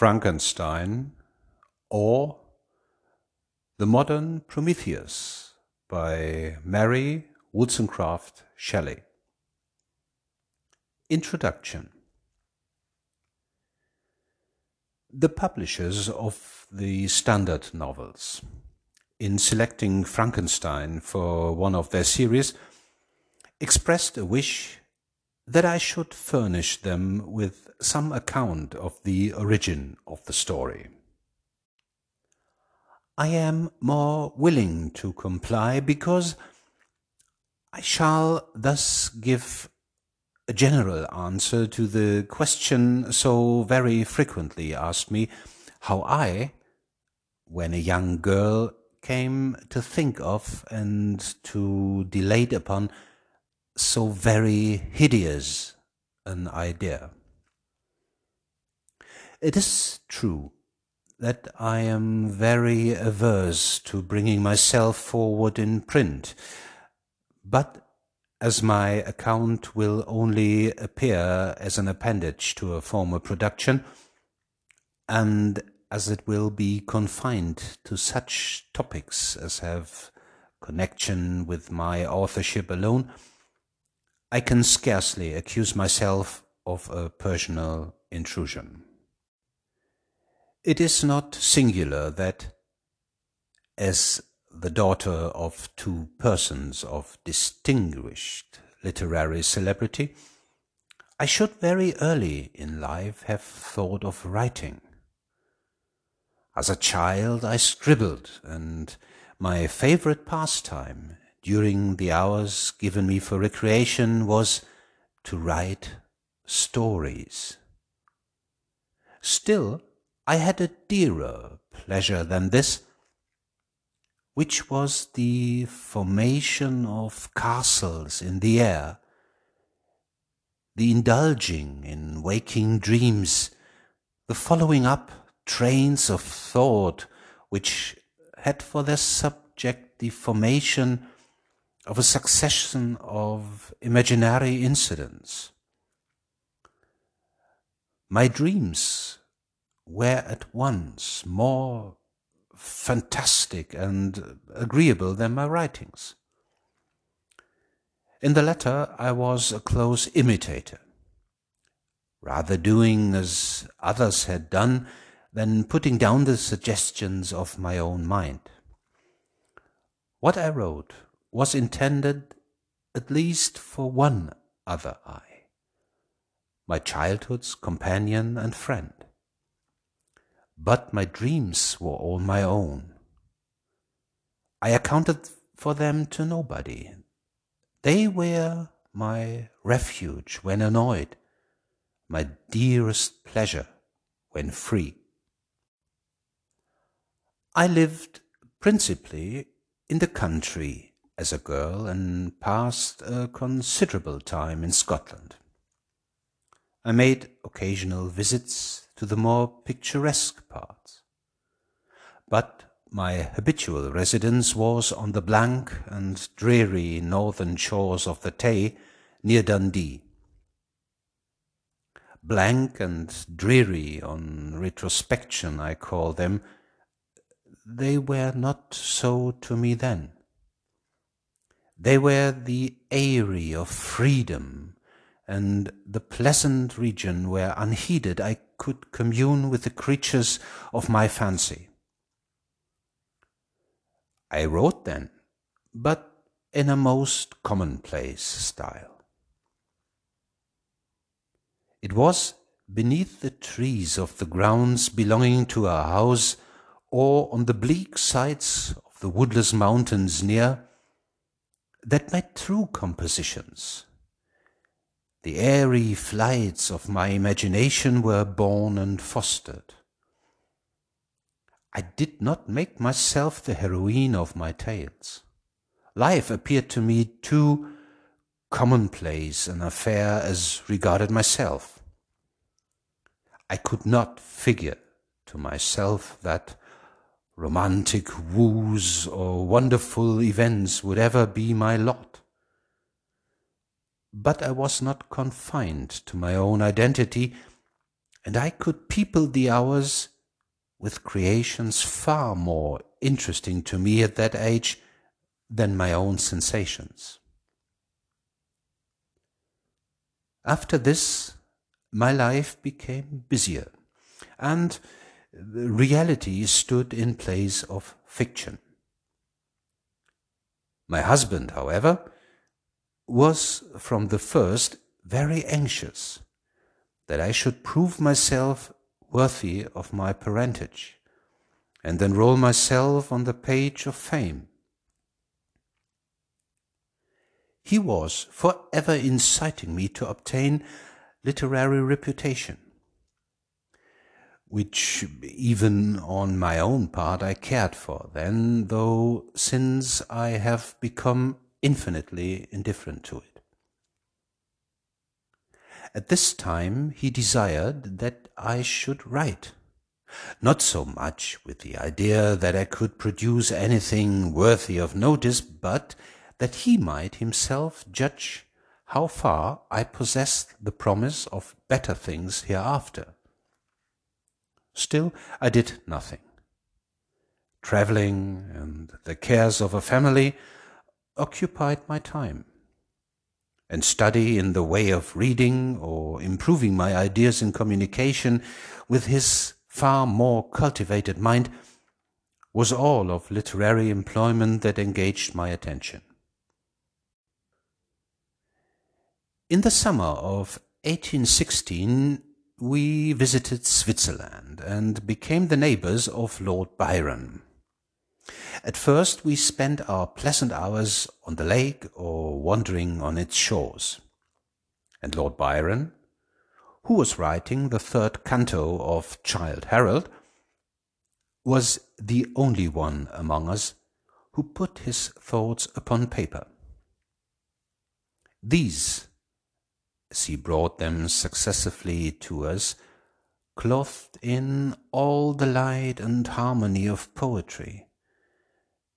Frankenstein or The Modern Prometheus by Mary Wollstonecraft Shelley. Introduction The publishers of the Standard novels, in selecting Frankenstein for one of their series, expressed a wish that I should furnish them with some account of the origin of the story. I am more willing to comply because I shall thus give a general answer to the question so very frequently asked me how I, when a young girl, came to think of and to dilate upon so very hideous an idea. It is true that I am very averse to bringing myself forward in print, but as my account will only appear as an appendage to a former production, and as it will be confined to such topics as have connection with my authorship alone, I can scarcely accuse myself of a personal intrusion. It is not singular that, as the daughter of two persons of distinguished literary celebrity, I should very early in life have thought of writing. As a child I scribbled, and my favorite pastime during the hours given me for recreation was to write stories. Still, I had a dearer pleasure than this, which was the formation of castles in the air, the indulging in waking dreams, the following up trains of thought which had for their subject the formation of a succession of imaginary incidents. My dreams were at once more fantastic and agreeable than my writings. In the latter, I was a close imitator, rather doing as others had done than putting down the suggestions of my own mind. What I wrote was intended at least for one other eye, my childhood's companion and friend. But my dreams were all my own. I accounted for them to nobody. They were my refuge when annoyed, my dearest pleasure when free. I lived principally in the country as a girl and passed a considerable time in Scotland. I made occasional visits to the more picturesque parts, but my habitual residence was on the blank and dreary northern shores of the Tay near Dundee. Blank and dreary on retrospection, I call them. They were not so to me then. They were the eyrie of freedom and the pleasant region where unheeded I could commune with the creatures of my fancy. I wrote then, but in a most commonplace style. It was beneath the trees of the grounds belonging to our house, or on the bleak sides of the woodless mountains near, that my true compositions, the airy flights of my imagination were born and fostered. I did not make myself the heroine of my tales. Life appeared to me too commonplace an affair as regarded myself. I could not figure to myself that romantic woos or wonderful events would ever be my lot. But I was not confined to my own identity, and I could people the hours with creations far more interesting to me at that age than my own sensations. After this, my life became busier, and reality stood in place of fiction. My husband, however, was from the first very anxious that I should prove myself worthy of my parentage and enroll myself on the page of fame. He was forever inciting me to obtain literary reputation, which even on my own part I cared for then, though since I have become infinitely indifferent to it. At this time he desired that I should write, not so much with the idea that I could produce anything worthy of notice, but that he might himself judge how far I possessed the promise of better things hereafter. Still, I did nothing. Travelling and the cares of a family occupied my time and study in the way of reading or improving my ideas in communication with his far more cultivated mind was all of literary employment that engaged my attention. In the summer of 1816, we visited Switzerland and became the neighbors of Lord Byron. At first we spent our pleasant hours on the lake or wandering on its shores. And Lord Byron, who was writing the third canto of Childe Harold, was the only one among us who put his thoughts upon paper. These, as he brought them successively to us, clothed in all the light and harmony of poetry,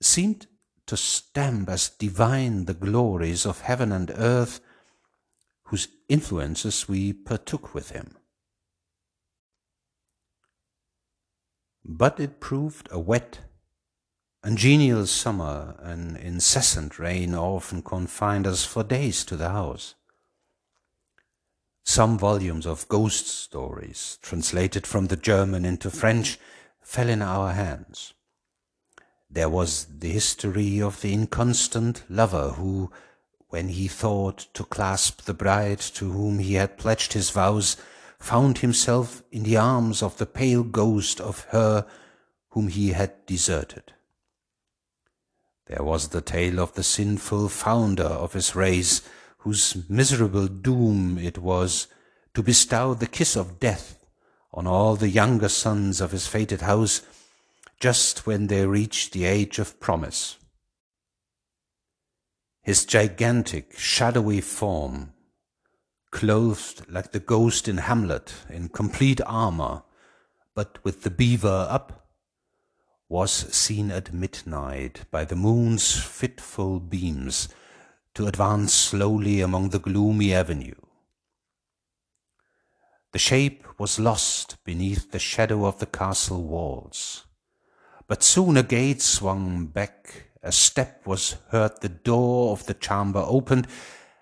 seemed to stamp as divine the glories of heaven and earth, whose influences we partook with him. But it proved a wet, ungenial summer, an incessant rain often confined us for days to the house. Some volumes of ghost stories, translated from the German into French, fell in our hands. There was the history of the inconstant lover who, when he thought to clasp the bride to whom he had pledged his vows, found himself in the arms of the pale ghost of her whom he had deserted. There was the tale of the sinful founder of his race, whose miserable doom it was to bestow the kiss of death on all the younger sons of his fated house just when they reached the age of promise. His gigantic, shadowy form, clothed like the ghost in Hamlet in complete armor, but with the beaver up, was seen at midnight by the moon's fitful beams to advance slowly among the gloomy avenue. The shape was lost beneath the shadow of the castle walls. But soon a gate swung back, a step was heard, the door of the chamber opened,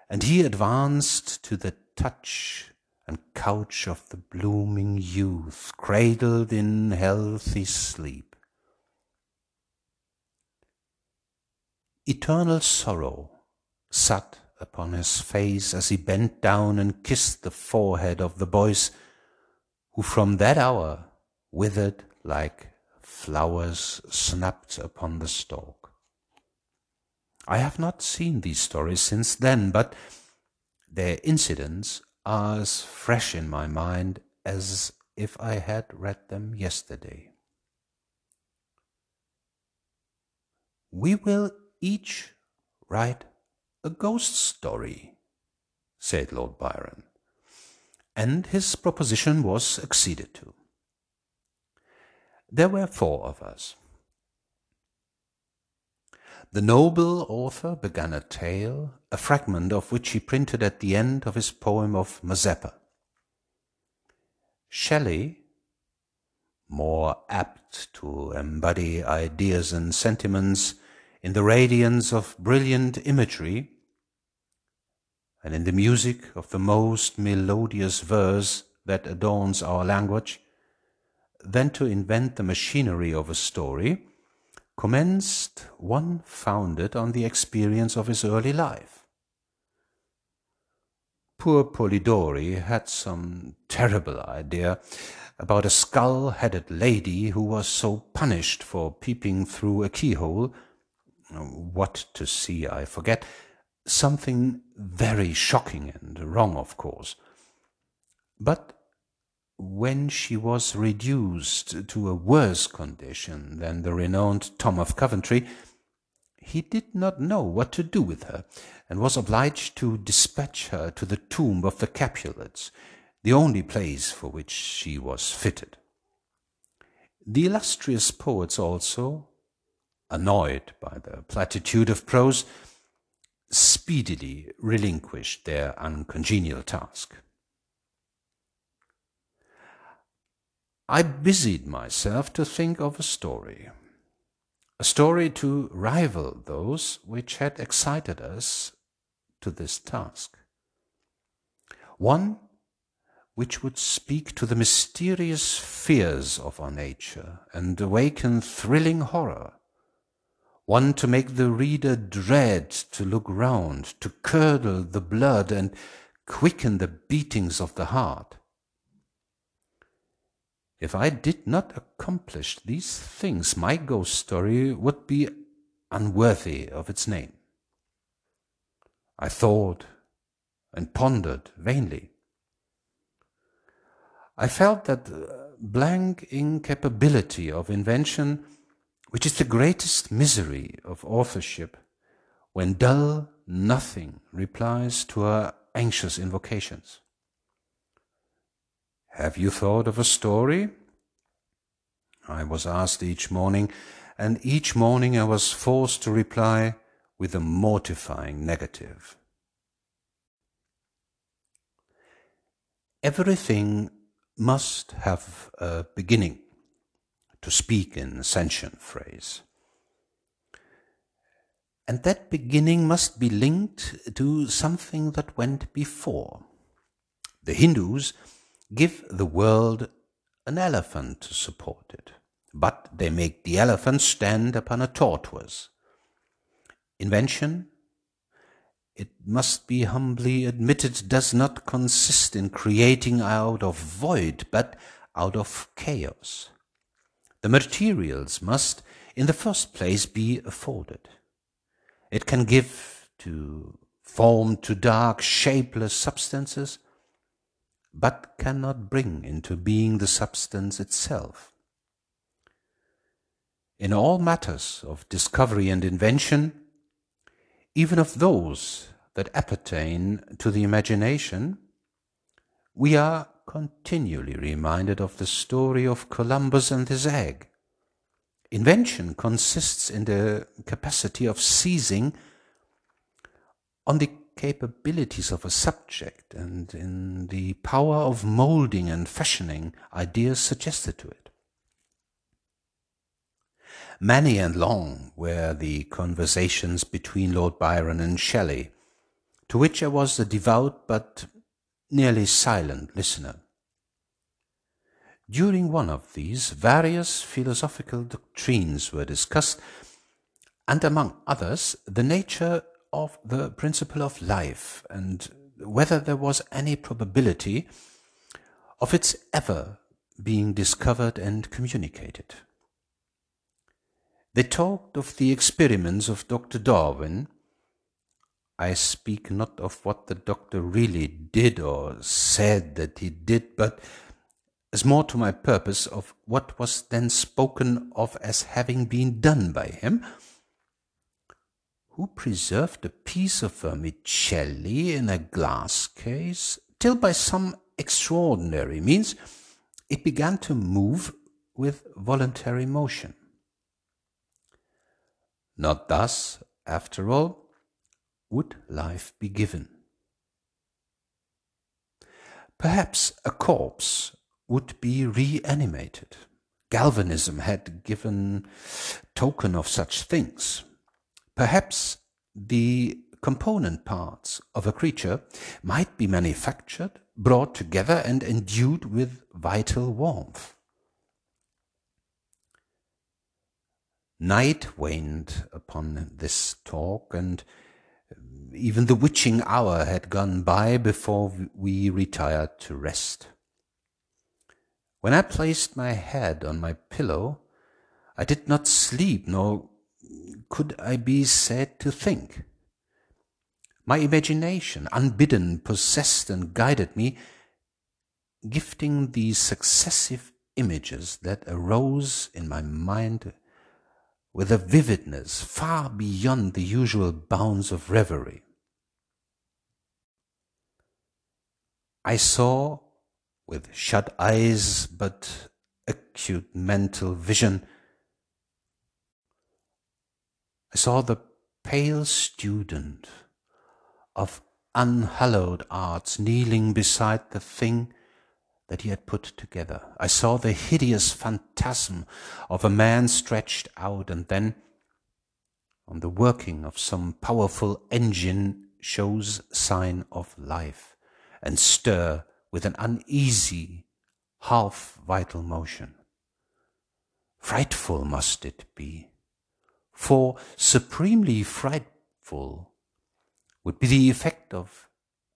and he advanced to the touch and couch of the blooming youth, cradled in healthy sleep. Eternal sorrow sat upon his face as he bent down and kissed the forehead of the boys, who from that hour withered like flowers snapped upon the stalk. I have not seen these stories since then, but their incidents are as fresh in my mind as if I had read them yesterday. We will each write a ghost story, said Lord Byron, and his proposition was acceded to. There were four of us. The noble author began a tale, a fragment of which he printed at the end of his poem of Mazeppa. Shelley, more apt to embody ideas and sentiments in the radiance of brilliant imagery and in the music of the most melodious verse that adorns our language, than to invent the machinery of a story, commenced one founded on the experience of his early life. Poor Polidori had some terrible idea about a skull-headed lady who was so punished for peeping through a keyhole. Um, what to see, I forget. Something very shocking and wrong, of course. But when she was reduced to a worse condition than the renowned Tom of Coventry, he did not know what to do with her, and was obliged to dispatch her to the tomb of the Capulets, the only place for which she was fitted. The illustrious poets also, annoyed by the platitude of prose, speedily relinquished their uncongenial task. I busied myself to think of a story, a story to rival those which had excited us to this task, one which would speak to the mysterious fears of our nature and awaken thrilling horror, one to make the reader dread to look round, to curdle the blood and quicken the beatings of the heart if I did not accomplish these things, my ghost story would be unworthy of its name. I thought and pondered vainly. I felt that uh, blank incapability of invention, which is the greatest misery of authorship, when dull nothing replies to our anxious invocations. Have you thought of a story? I was asked each morning, and each morning I was forced to reply with a mortifying negative. Everything must have a beginning, to speak in Sanchean phrase. And that beginning must be linked to something that went before. The Hindus give the world an elephant to support it, but they make the elephant stand upon a tortoise. Invention, it must be humbly admitted, does not consist in creating out of void, but out of chaos. The materials must, in the first place, be afforded. It can give to form to dark, shapeless substances but cannot bring into being the substance itself. In all matters of discovery and invention, even of those that appertain to the imagination, we are continually reminded of the story of Columbus and his egg. Invention consists in the capacity of seizing on the capabilities of a subject and in the power of molding and fashioning ideas suggested to it. Many and long were the conversations between Lord Byron and Shelley, to which I was a devout but nearly silent listener. During one of these, various philosophical doctrines were discussed, and among others, the nature of the principle of life and whether there was any probability of its ever being discovered and communicated. They talked of the experiments of Dr. Darwin. I speak not of what the doctor really did or said that he did, but as more to my purpose of what was then spoken of as having been done by him, who preserved a piece of vermicelli in a glass case till by some extraordinary means it began to move with voluntary motion. Not thus, after all, would life be given. Perhaps a corpse would be reanimated. Galvanism had given token of such things. Perhaps the component parts of a creature might be manufactured, brought together, and endued with vital warmth. Night waned upon this talk, and even the witching hour had gone by before we retired to rest. When I placed my head on my pillow, I did not sleep, nor could I be said to think. My imagination, unbidden, possessed and guided me, gifting these successive images that arose in my mind with a vividness far beyond the usual bounds of reverie. I saw, with shut eyes but acute mental vision, I saw the pale student of unhallowed arts kneeling beside the thing that he had put together. I saw the hideous phantasm of a man stretched out, and then, on the working of some powerful engine, shows sign of life and stir with an uneasy, half vital motion. Frightful must it be, for supremely frightful would be the effect of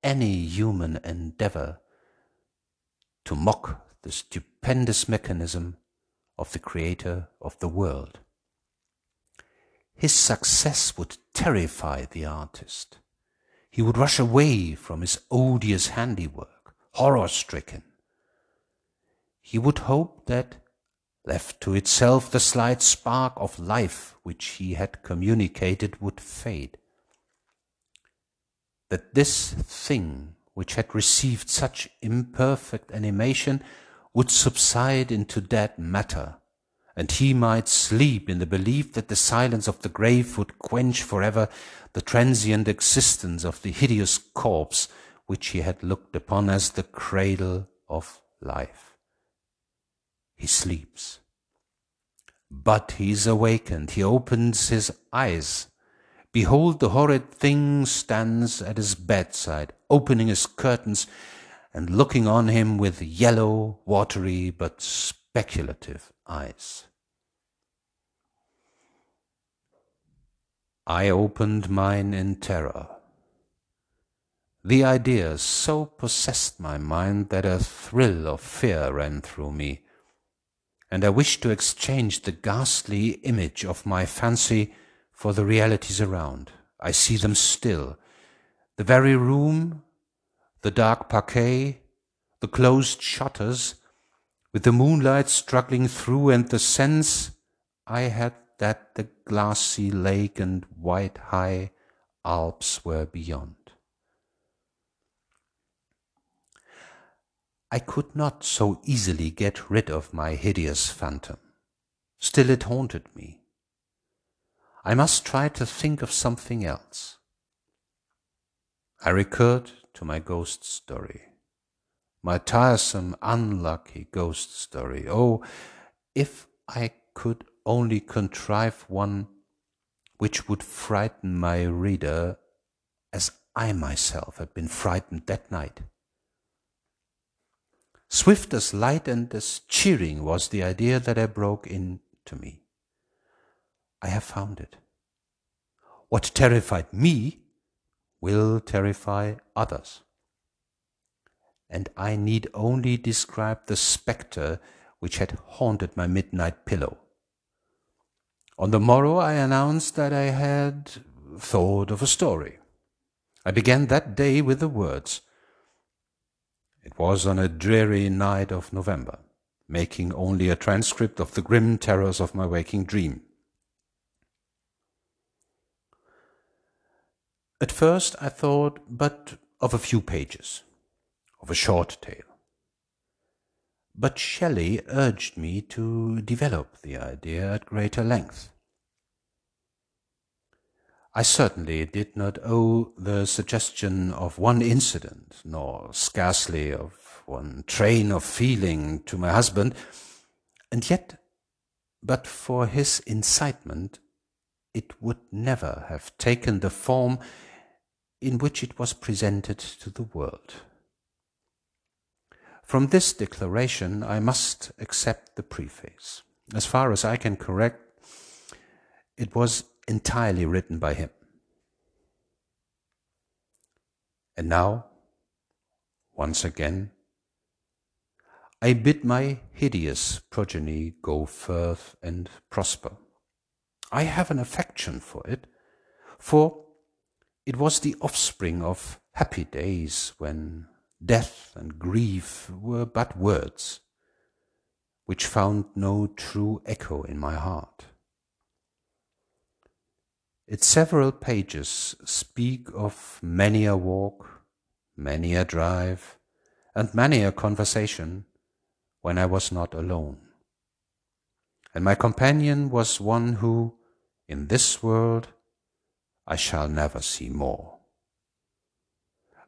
any human endeavor to mock the stupendous mechanism of the creator of the world. His success would terrify the artist. He would rush away from his odious handiwork, horror stricken. He would hope that, left to itself, the slight spark of life which he had communicated would fade. That this thing which had received such imperfect animation would subside into dead matter, and he might sleep in the belief that the silence of the grave would quench forever the transient existence of the hideous corpse which he had looked upon as the cradle of life. He sleeps. But he is awakened, he opens his eyes, Behold, the horrid thing stands at his bedside, opening his curtains and looking on him with yellow, watery, but speculative eyes. I opened mine in terror. The idea so possessed my mind that a thrill of fear ran through me, and I wished to exchange the ghastly image of my fancy for the realities around. I see them still. The very room, the dark parquet, the closed shutters, with the moonlight struggling through, and the sense I had that the glassy lake and white high Alps were beyond. I could not so easily get rid of my hideous phantom. Still it haunted me. I must try to think of something else. I recurred to my ghost story, my tiresome, unlucky ghost story. Oh, if I could only contrive one which would frighten my reader as I myself had been frightened that night. Swift as light and as cheering was the idea that I broke into me. I have found it. What terrified me will terrify others. And I need only describe the spectre which had haunted my midnight pillow. On the morrow, I announced that I had thought of a story. I began that day with the words, It was on a dreary night of November, making only a transcript of the grim terrors of my waking dream. At first I thought but of a few pages, of a short tale. But Shelley urged me to develop the idea at greater length. I certainly did not owe the suggestion of one incident, nor scarcely of one train of feeling to my husband, and yet, but for his incitement, it would never have taken the form in which it was presented to the world. From this declaration, I must accept the preface. As far as I can correct, it was entirely written by him. And now, once again, I bid my hideous progeny go forth and prosper. I have an affection for it, for it was the offspring of happy days when death and grief were but words, which found no true echo in my heart. Its several pages speak of many a walk, many a drive, and many a conversation when I was not alone. And my companion was one who, in this world, I shall never see more.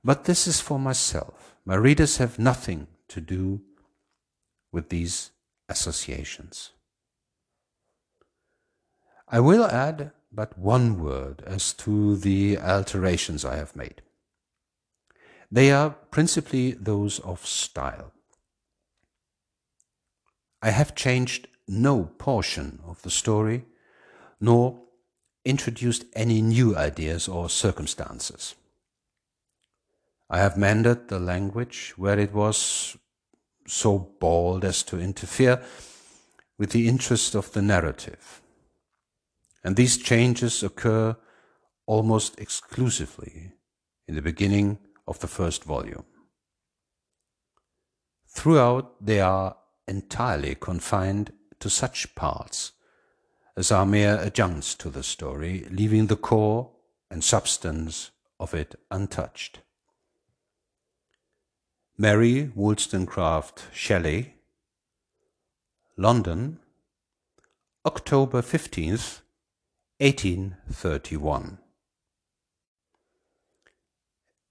But this is for myself. My readers have nothing to do with these associations. I will add but one word as to the alterations I have made. They are principally those of style. I have changed no portion of the story, nor introduced any new ideas or circumstances. I have mended the language where it was so bald as to interfere with the interest of the narrative. And these changes occur almost exclusively in the beginning of the first volume. Throughout, they are entirely confined to such parts as are mere adjuncts to the story, leaving the core and substance of it untouched. Mary Wollstonecraft Shelley, London, October 15th, 1831.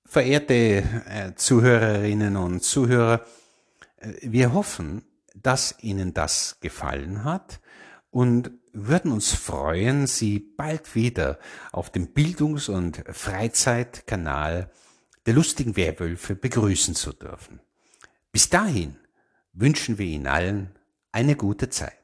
Verehrte äh, Zuhörerinnen und Zuhörer, äh, wir hoffen, dass Ihnen das gefallen hat und würden uns freuen, Sie bald wieder auf dem Bildungs- und Freizeitkanal der lustigen Werwölfe begrüßen zu dürfen. Bis dahin wünschen wir Ihnen allen eine gute Zeit.